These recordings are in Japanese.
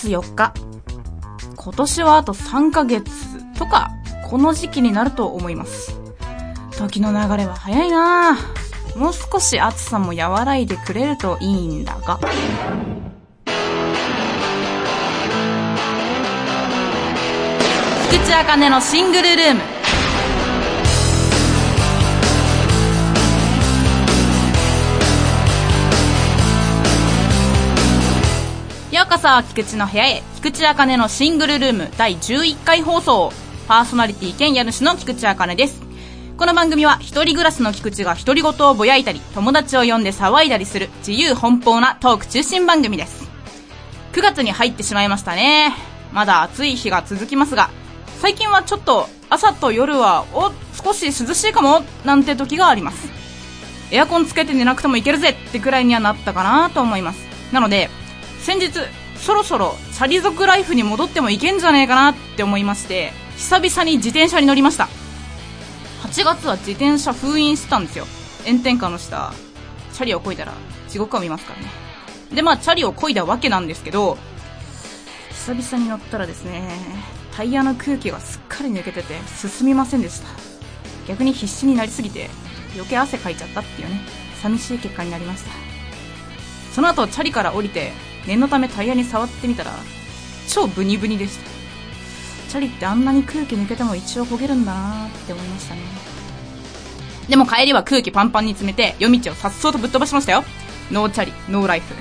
月4日。今年はあと3ヶ月とか、この時期になると思います。時の流れは早いなぁもう少し暑さも和らいでくれるといいんだが。菊池茜のシングルルーム。ようこそ、菊池の部屋へ、菊池茜のシングルルーム第11回放送。パーソナリティ兼家主の菊池茜です。この番組は一人暮らしの菊池が独り言をぼやいたり、友達を呼んで騒いだりする自由奔放なトーク中心番組です。9月に入ってしまいましたね。まだ暑い日が続きますが、最近はちょっと朝と夜は、お、少し涼しいかも、なんて時があります。エアコンつけて寝なくてもいけるぜってくらいにはなったかなと思います。なので、先日、そろそろチャリ族ライフに戻ってもいけんじゃねえかなって思いまして、久々に自転車に乗りました。8月は自転車封印してたんですよ。炎天下の下、チャリを漕いだら地獄を見ますからね。で、まあ、チャリを漕いだわけなんですけど、久々に乗ったらですね、タイヤの空気がすっかり抜けてて進みませんでした。逆に必死になりすぎて余計汗かいちゃったっていうね、寂しい結果になりました。その後、チャリから降りて、念のためタイヤに触ってみたら、超ブニブニでした。チャリってあんなに空気抜けても一応漕げるんだなって思いましたね。でも帰りは空気パンパンに詰めて、夜道をさっそうとぶっ飛ばしましたよ。 no チャリ、 no life。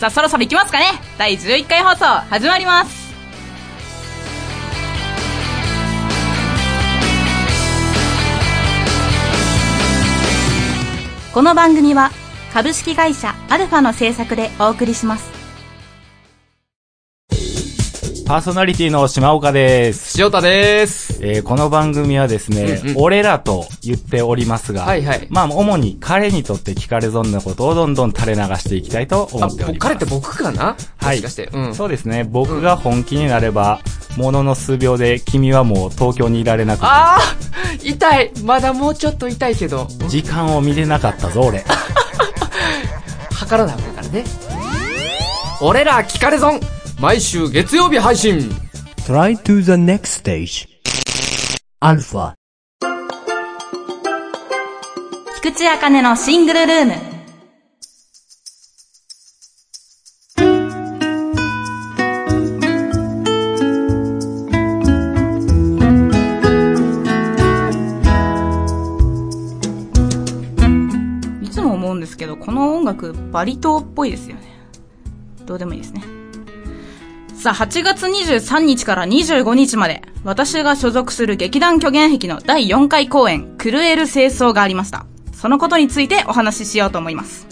さあ、そろそろ行きますかね第11回放送、始まりますこの番組は、株式会社アルファの制作でお送りします。パーソナリティの島岡です。塩田です。えーこの番組はですね、うんうん俺らと言っておりますが、はいはいまあ、主に彼にとって聞かれ損なことをどんどん垂れ流していきたいと思あ、っております。彼って僕かな？はいもしかして。うん。そうですね、僕が本気になれば、ものの数秒で君はもう東京にいられなくあー痛いまだもうちょっと痛いけど、時間を見れなかったぞ、俺。測らなあかんからね。俺ら聞かれ損毎週月曜日配信 Try to the next stage. Alpha. 菊池茜のシングルルーム。けど、この音楽バリ島っぽいですよね。どうでもいいですね。さあ、8月23日から25日まで、私が所属する劇団虚言癖の第4回公演、狂える清掃がありました。そのことについてお話ししようと思います。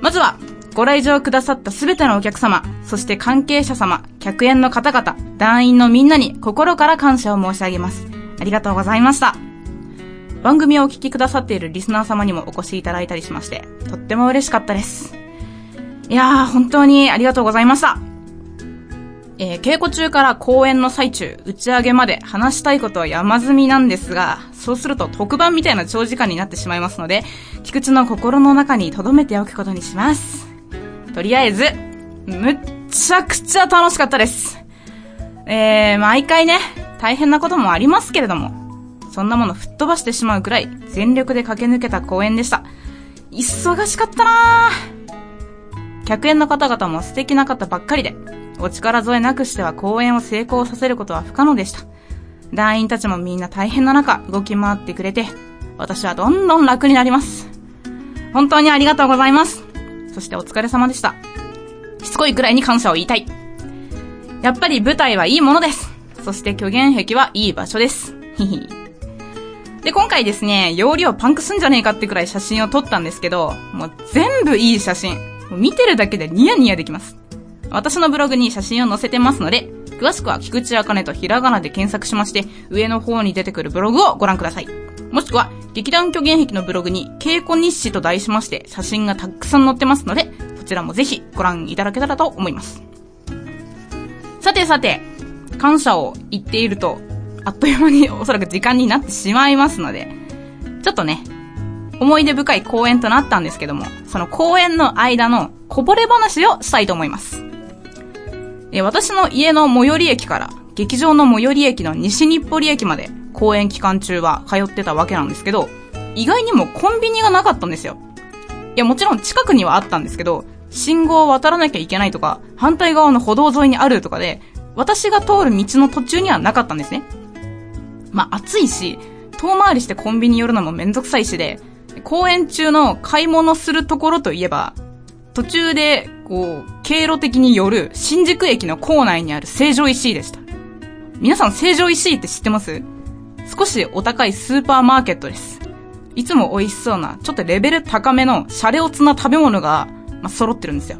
まずは、ご来場くださったすべてのお客様、そして関係者様、客演の方々、団員のみんなに心から感謝を申し上げます。ありがとうございました。番組をお聞きくださっているリスナー様にもお越しいただいたりしまして、とっても嬉しかったです。いやー、本当にありがとうございました。えー稽古中から公演の最中、打ち上げまで話したいことは山積みなんですが、そうすると特番みたいな長時間になってしまいますので、菊池の心の中に留めておくことにします。とりあえず、むっちゃくちゃ楽しかったです。えー、毎回ね、大変なこともありますけれども、そんなもの吹っ飛ばしてしまうくらい全力で駆け抜けた公演でした。忙しかったなぁ。客演の方々も素敵な方ばっかりで、お力添えなくしては公演を成功させることは不可能でした。団員たちもみんな大変な中動き回ってくれて、私はどんどん楽になります。本当にありがとうございます。そしてお疲れ様でした。しつこいくらいに感謝を言いたい。やっぱり舞台はいいものです。そして虚言壁はいい場所です。ひひ。で、今回ですね、容量パンクすんじゃねえかってくらい写真を撮ったんですけど、もう全部いい写真。見てるだけでニヤニヤできます。私のブログに写真を載せてますので、詳しくは菊池茜とひらがなで検索しまして、上の方に出てくるブログをご覧ください。もしくは、劇団虚言壁のブログに、稽古日誌と題しまして、写真がたくさん載ってますので、そちらもぜひご覧いただけたらと思います。さてさて、感謝を言っていると、あっという間におそらく時間になってしまいますので、ちょっとね、思い出深い公演となったんですけども、その公演の間のこぼれ話をしたいと思います。え私の家の最寄り駅から劇場の最寄り駅の西日暮里駅まで公演期間中は通ってたわけなんですけど、意外にもコンビニがなかったんですよ。いや、もちろん近くにはあったんですけど、信号を渡らなきゃいけないとか、反対側の歩道沿いにあるとかで、私が通る道の途中にはなかったんですね。まあ、暑いし、遠回りしてコンビニ寄るのもめんどくさいしで、公演中の買い物するところといえば、途中で、こう、経路的に寄る新宿駅の構内にある成城石井でした。皆さん成城石井って知ってます？少しお高いスーパーマーケットです。いつも美味しそうな、ちょっとレベル高めのシャレオツな食べ物が、まあ、揃ってるんですよ。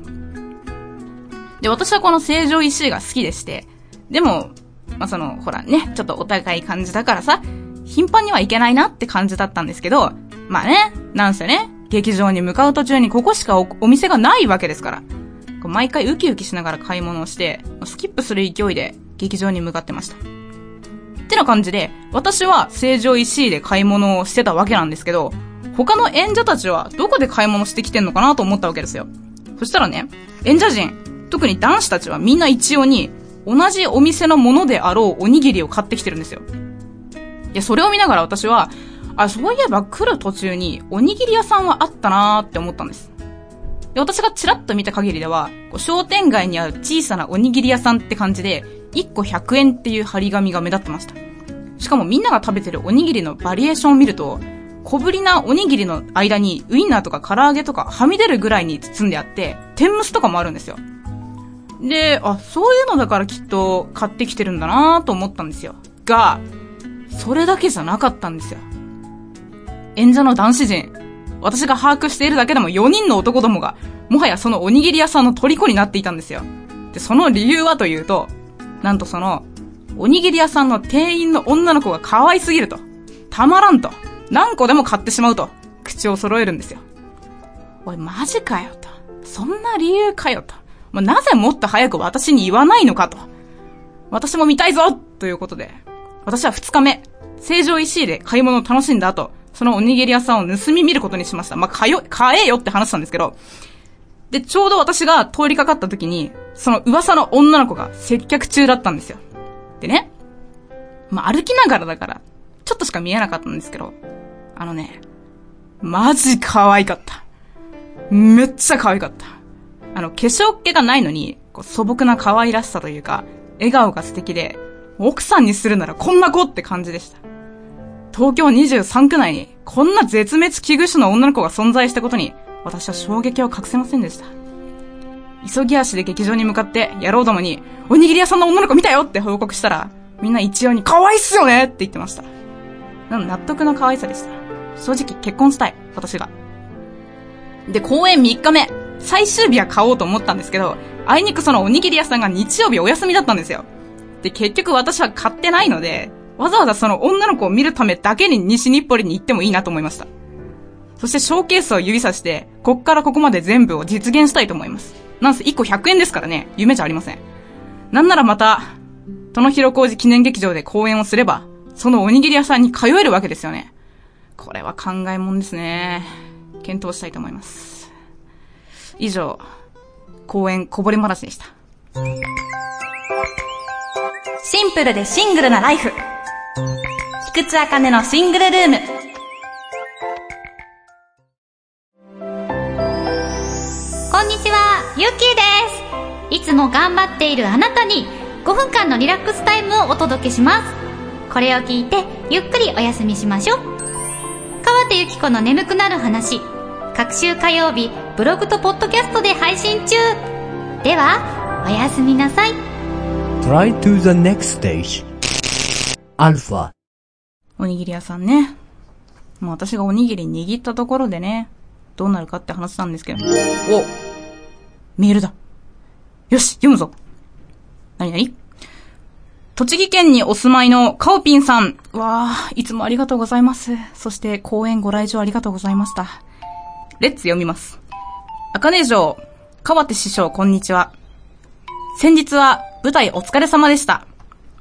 で、私はこの成城石井が好きでして、でも、まあ、その、ほらね、ちょっとお高い感じだからさ、頻繁にはいけないなって感じだったんですけど、まあね、なんせね、劇場に向かう途中にここしかおお店がないわけですから、毎回ウキウキしながら買い物をして、スキップする勢いで劇場に向かってました。ってな感じで、私は成城石井で買い物をしてたわけなんですけど、他の演者たちはどこで買い物してきてんのかなと思ったわけですよ。そしたらね、演者陣、特に男子たちはみんな一様に、同じお店のものであろうおにぎりを買ってきてるんですよ。いや、それを見ながら私は、あ、そういえば来る途中におにぎり屋さんはあったなーって思ったんです。で、私がチラッと見た限りでは、こう商店街にある小さなおにぎり屋さんって感じで、1個100円っていう張り紙が目立ってました。しかもみんなが食べてるおにぎりのバリエーションを見ると、小ぶりなおにぎりの間にウインナーとか唐揚げとかはみ出るぐらいに包んであって、天むすとかもあるんですよ。で、あ、そういうのだからきっと買ってきてるんだなと思ったんですよ。が、それだけじゃなかったんですよ。演者の男子陣、私が把握しているだけでも4人の男どもが、もはやそのおにぎり屋さんの虜になっていたんですよ。で、その理由はというと、なんとその、おにぎり屋さんの店員の女の子が可愛すぎると。たまらんと。何個でも買ってしまうと。口を揃えるんですよ。おい、マジかよと。そんな理由かよと。もうなぜもっと早く私に言わないのかと。私も見たいぞということで、私は2日目、成城石井で買い物を楽しんだ後、そのおにぎり屋さんを盗み見ることにしました。まあ、買よ、買えよって話したんですけど、で、ちょうど私が通りかかった時に、その噂の女の子が接客中だったんですよ。でね、まあ、歩きながらだから、ちょっとしか見えなかったんですけど、あのね、マジ可愛かった。めっちゃ可愛かった。あの、化粧っ気がないのに、こう素朴な可愛らしさというか、笑顔が素敵で、奥さんにするならこんな子って感じでした。東京23区内に、こんな絶滅危惧種の女の子が存在したことに、私は衝撃を隠せませんでした。急ぎ足で劇場に向かって、野郎どもに、おにぎり屋さんの女の子見たよって報告したら、みんな一様に可愛いっすよねって言ってました。納得の可愛さでした。正直結婚したい、私が。で、公演3日目、最終日は買おうと思ったんですけど、あいにくそのおにぎり屋さんが日曜日お休みだったんですよ。で、結局私は買ってないので、わざわざその女の子を見るためだけに西日暮里に行ってもいいなと思いました。そしてショーケースを指さして、こっからここまで全部を実現したいと思います。なんせ1個100円ですからね、夢じゃありません。なんならまた、殿広小路記念劇場で公演をすれば、そのおにぎり屋さんに通えるわけですよね。これは考えもんですね。検討したいと思います。以上、公演こぼれ話でした。シンプルでシングルなライフ。菊池茜のシングルルーム。こんにちは、ゆきです。いつも頑張っているあなたに5分間のリラックスタイムをお届けします。これを聞いてゆっくりお休みしましょう。川手ゆき子の眠くなる話。各週火曜日、ブログとポッドキャストで配信中。では、おやすみなさい。Try to the next stage. Alpha. おにぎり屋さんね。もう私がおにぎり握ったところでね、どうなるかって話なんですけど。おメールだ。よし、読むぞ。なになに栃木県にお住まいのカオピンさん。わあ、いつもありがとうございます。そして、公演ご来場ありがとうございました。レッツ読みます。赤根城、川手師匠、こんにちは。先日は舞台お疲れ様でした。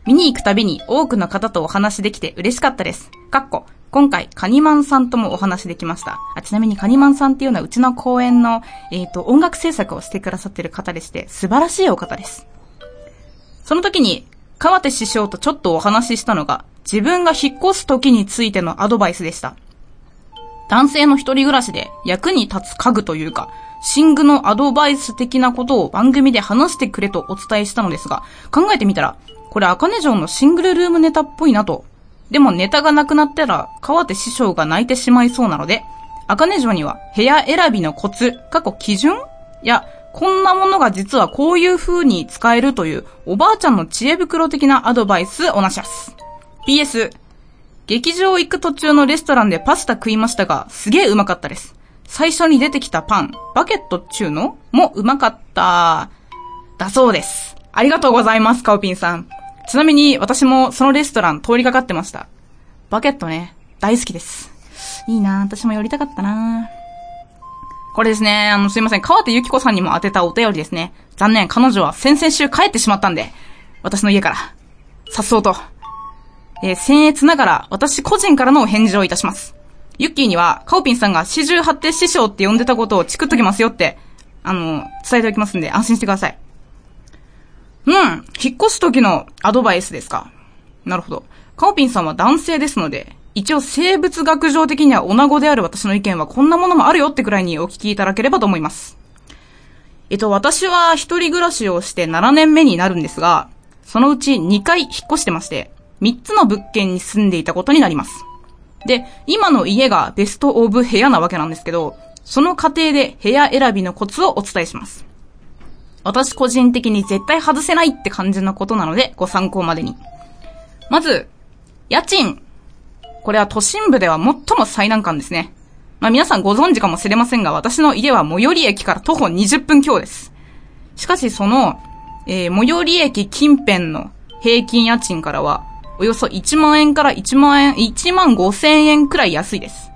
見に行くたびに多くの方とお話できて嬉しかったです。かっこ、今回、カニマンさんともお話できました。あちなみにカニマンさんっていうのはうちの公演の、えっ、と、音楽制作をしてくださってる方でして、素晴らしいお方です。その時に、川手師匠とちょっとお話ししたのが、自分が引っ越す時についてのアドバイスでした。男性の一人暮らしで役に立つ家具というか、寝具のアドバイス的なことを番組で話してくれとお伝えしたのですが、考えてみたら、これ、アカネ城のシングルルームネタっぽいなと。でもネタがなくなったら、川手師匠が泣いてしまいそうなので、アカネ城には部屋選びのコツ、過去基準？や、こんなものが実はこういう風に使えるという、おばあちゃんの知恵袋的なアドバイスおなしゃす。PS、劇場行く途中のレストランでパスタ食いましたが、すげえうまかったです。最初に出てきたパン、バケットっちゅうのもうまかった。だそうです。ありがとうございます、カオピンさん。ちなみに私もそのレストラン通りかかってました。バケットね、大好きです。いいな私も寄りたかったなこれですね、あの、すいません、川手ゆき子さんにも当てたお便りですね。残念、彼女は先々週帰ってしまったんで、私の家から、さっそうと、えー、僭越ながら、私個人からのお返事をいたします。ユッキーには、カオピンさんが四十八手師匠って呼んでたことをチクっときますよって、あの、伝えておきますんで、安心してください。うん、引っ越す時のアドバイスですか。なるほど。カオピンさんは男性ですので、一応生物学上的には女子である私の意見はこんなものもあるよってくらいにお聞きいただければと思います。えっと、私は一人暮らしをして7年目になるんですが、そのうち2回引っ越してまして、3つの物件に住んでいたことになります。で、今の家がベストオブ部屋なわけなんですけど、その過程で部屋選びのコツをお伝えします。私個人的に絶対外せないって感じのことなので、ご参考までに。まず、家賃。これは都心部では最も最難関ですね。まあ皆さんご存知かもしれませんが、私の家は最寄り駅から徒歩20分強です。しかしその、えー最寄り駅近辺の平均家賃からは、およそ1万円から1万円、1万5千円くらい安いです。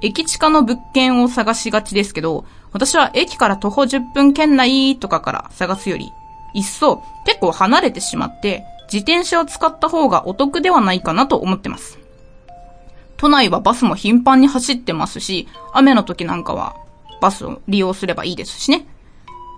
駅近の物件を探しがちですけど、私は駅から徒歩10分圏内とかから探すより、いっそ結構離れてしまって、自転車を使った方がお得ではないかなと思ってます。都内はバスも頻繁に走ってますし、雨の時なんかはバスを利用すればいいですしね。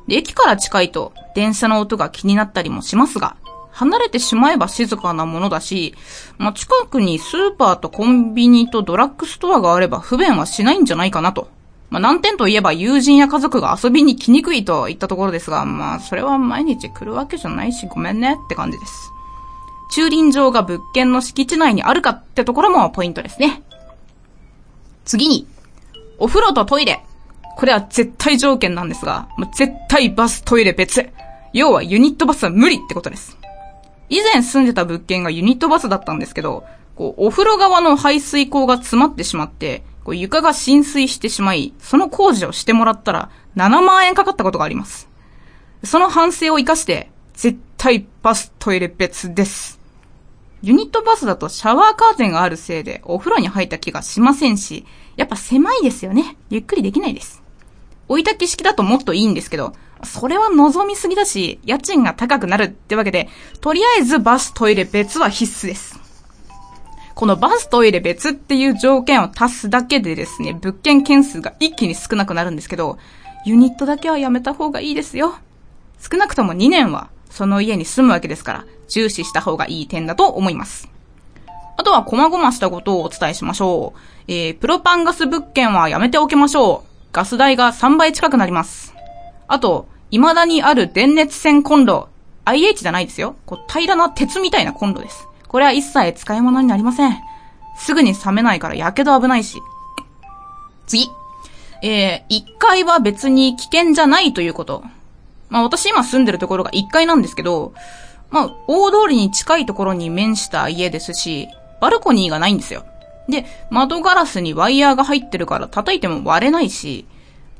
で、駅から近いと電車の音が気になったりもしますが、離れてしまえば静かなものだし、まあ、近くにスーパーとコンビニとドラッグストアがあれば不便はしないんじゃないかなと。まあ、難点といえば友人や家族が遊びに来にくいといったところですが、まあ、それは毎日来るわけじゃないし、ごめんねって感じです。駐輪場が物件の敷地内にあるかってところもポイントですね。次に、お風呂とトイレ。これは絶対条件なんですが、もう絶対バストイレ別。要はユニットバスは無理ってことです。以前住んでた物件がユニットバスだったんですけど、こう、お風呂側の排水口が詰まってしまって、こう床が浸水してしまい、その工事をしてもらったら、7万円かかったことがあります。その反省を活かして、絶対バストイレ別です。ユニットバスだとシャワーカーテンがあるせいでお風呂に入った気がしませんし、やっぱ狭いですよね。ゆっくりできないです。置いた景式だともっといいんですけど、それは望みすぎだし、家賃が高くなるってわけで、とりあえずバストイレ別は必須です。このバストイレ別っていう条件を足すだけでですね、物件件数が一気に少なくなるんですけど、ユニットだけはやめた方がいいですよ。少なくとも2年はその家に住むわけですから、重視した方がいい点だと思います。あとは細々したことをお伝えしましょう。えー、プロパンガス物件はやめておきましょう。ガス代が3倍近くなります。あと、未だにある電熱線コンロ。IH じゃないですよ。こう平らな鉄みたいなコンロです。これは一切使い物になりません。すぐに冷めないから火傷危ないし。次。えー、1階は別に危険じゃないということ。まあ私今住んでるところが1階なんですけど、まあ大通りに近いところに面した家ですし、バルコニーがないんですよ。で、窓ガラスにワイヤーが入ってるから叩いても割れないし、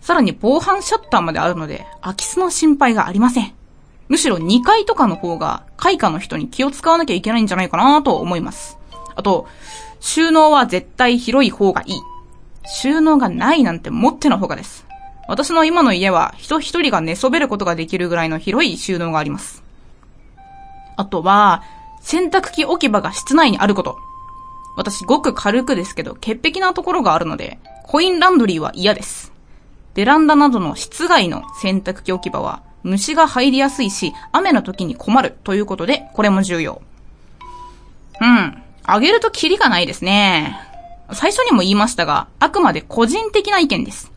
さらに防犯シャッターまであるので、空き巣の心配がありません。むしろ2階とかの方が、開花の人に気を使わなきゃいけないんじゃないかなと思います。あと、収納は絶対広い方がいい。収納がないなんて持っての方がです。私の今の家は人一人が寝そべることができるぐらいの広い収納があります。あとは、洗濯機置き場が室内にあること。私ごく軽くですけど、潔癖なところがあるので、コインランドリーは嫌です。ベランダなどの室外の洗濯機置き場は、虫が入りやすいし、雨の時に困るということで、これも重要。うん。あげるとキリがないですね。最初にも言いましたが、あくまで個人的な意見です。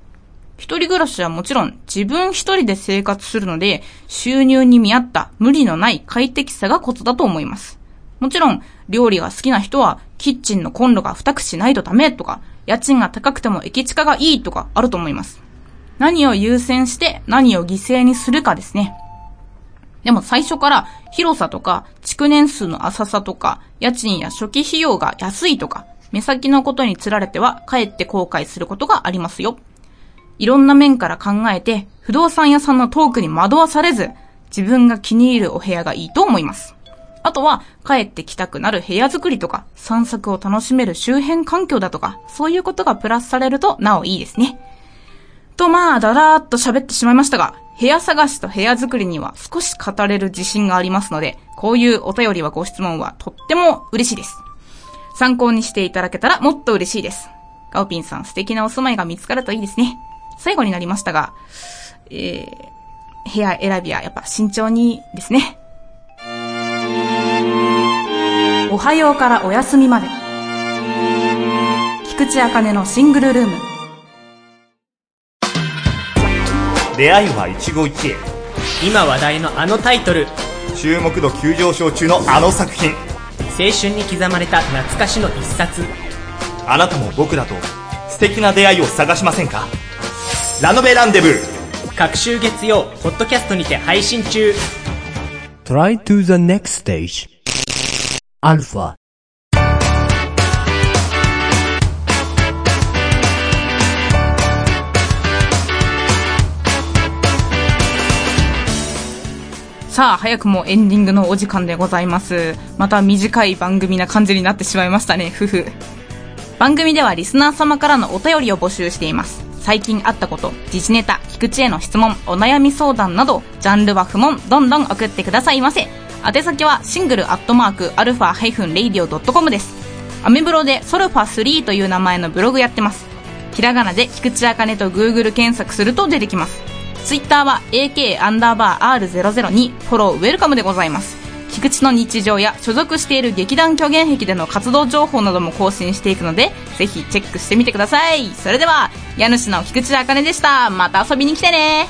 一人暮らしはもちろん自分一人で生活するので、収入に見合った無理のない快適さがコツだと思います。もちろん、料理が好きな人は、キッチンのコンロが二くしないとダメとか、家賃が高くても駅近がいいとかあると思います。何を優先して何を犠牲にするかですね。でも最初から広さとか築年数の浅さとか家賃や初期費用が安いとか目先のことにつられてはかえって後悔することがありますよ。いろんな面から考えて不動産屋さんのトークに惑わされず自分が気に入るお部屋がいいと思います。あとは帰ってきたくなる部屋作りとか散策を楽しめる周辺環境だとかそういうことがプラスされるとなおいいですね。とまあ、だらーっと喋ってしまいましたが、部屋探しと部屋作りには少し語れる自信がありますので、こういうお便りはご質問はとっても嬉しいです。参考にしていただけたらもっと嬉しいです。ガオピンさん素敵なお住まいが見つかるといいですね。最後になりましたが、えー、部屋選びはやっぱ慎重にですね。おはようからお休みまで。菊池茜のシングルルーム。出会いは一期一会。今話題のあのタイトル。注目度急上昇中のあの作品。青春に刻まれた懐かしの一冊。あなたも僕らと素敵な出会いを探しませんか？ラノベランデブー。各週月曜ポッドキャストにて配信中。Try to the next stage. Alpha. さあ、早くもエンディングのお時間でございます。また短い番組な感じになってしまいましたね、ふふ。番組ではリスナー様からのお便りを募集しています。最近あったこと、時事ネタ、菊池への質問、お悩み相談など、ジャンルは不問、どんどん送ってくださいませ。宛先は single アットマーク、アルファハイフンレイディオドット com です。アメブロでソルファ3という名前のブログやってます。ひらがなで菊池茜と Google 検索すると出てきます。ツイッターは AK アンダーバー R00 にフォローウェルカムでございます。菊池の日常や所属している劇団虚言癖での活動情報なども更新していくので、ぜひチェックしてみてください。それでは、家主の菊池茜でした。また遊びに来てね。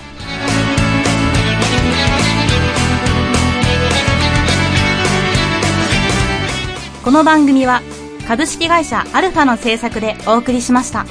この番組は株式会社アルファの制作でお送りしました。